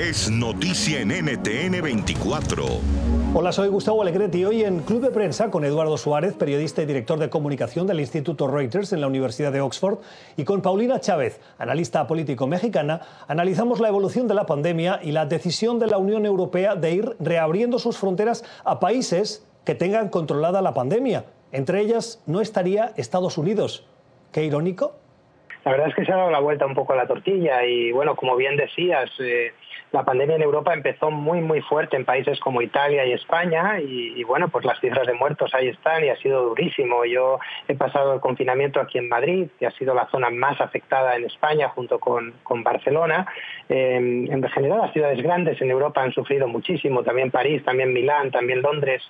es noticia en NTN 24. Hola, soy Gustavo Alegretti. Hoy en Club de Prensa con Eduardo Suárez, periodista y director de comunicación del Instituto Reuters en la Universidad de Oxford, y con Paulina Chávez, analista político mexicana, analizamos la evolución de la pandemia y la decisión de la Unión Europea de ir reabriendo sus fronteras a países que tengan controlada la pandemia. Entre ellas no estaría Estados Unidos. Qué irónico. La verdad es que se ha dado la vuelta un poco a la tortilla y bueno, como bien decías, eh, la pandemia en Europa empezó muy muy fuerte en países como Italia y España y, bueno, pues las cifras de muertos ahí están y ha sido durísimo. Yo he pasado el confinamiento aquí en Madrid, que ha sido la zona más afectada en España junto con, Barcelona. en general las ciudades grandes en Europa han sufrido muchísimo, también París, también Milán, también Londres.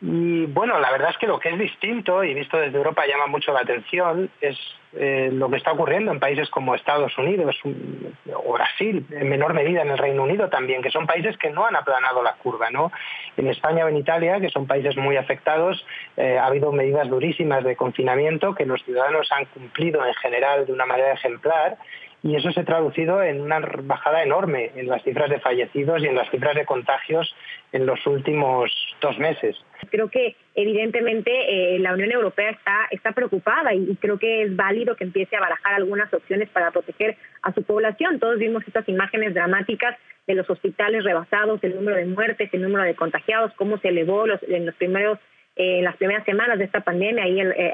Y bueno, la verdad es que lo que es distinto y visto desde Europa llama mucho la atención es eh, lo que está ocurriendo en países como Estados Unidos o Brasil, en menor medida en el Reino Unido también, que son países que no han aplanado la curva. ¿no? En España o en Italia, que son países muy afectados, eh, ha habido medidas durísimas de confinamiento que los ciudadanos han cumplido en general de una manera ejemplar y eso se ha traducido en una bajada enorme en las cifras de fallecidos y en las cifras de contagios en los últimos dos meses. Creo que evidentemente eh, la Unión Europea está preocupada y, creo que es válido que empiece a barajar algunas opciones para proteger a su población. Todos vimos estas imágenes dramáticas de los hospitales rebasados, el número de muertes, el número de contagiados, cómo se elevó en los primeros en eh, las primeras semanas de esta pandemia, ahí eh,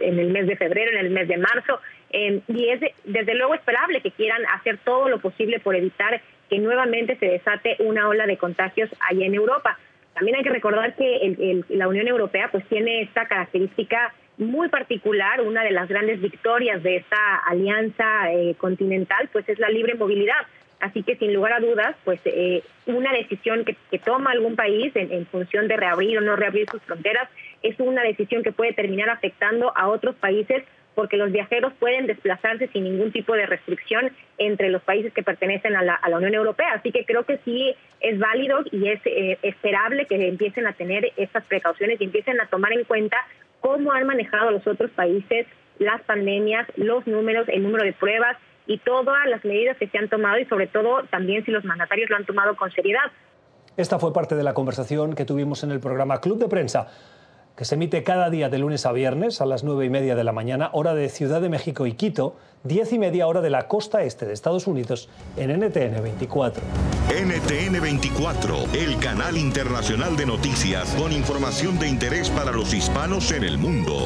en el mes de febrero, en el mes de marzo, eh, y es desde luego esperable que quieran hacer todo lo posible por evitar que nuevamente se desate una ola de contagios allá en Europa. También hay que recordar que la Unión Europea pues tiene esta característica muy particular, una de las grandes victorias de esta alianza continental, pues es la libre movilidad. Así que sin lugar a dudas, pues eh, una decisión que, toma algún país en, función de reabrir o no reabrir sus fronteras es una decisión que puede terminar afectando a otros países porque los viajeros pueden desplazarse sin ningún tipo de restricción entre los países que pertenecen a la, Unión Europea. Así que creo que sí es válido y es eh, esperable que empiecen a tener estas precauciones y empiecen a tomar en cuenta cómo han manejado los otros países las pandemias, los números, el número de pruebas y todas las medidas que se han tomado y sobre todo también si los mandatarios lo han tomado con seriedad. Esta fue parte de la conversación que tuvimos en el programa Club de Prensa, que se emite cada día de lunes a viernes a las nueve y media de la mañana, hora de Ciudad de México y Quito, diez y media hora de la costa este de Estados Unidos en NTN 24. NTN 24, el canal internacional de noticias con información de interés para los hispanos en el mundo.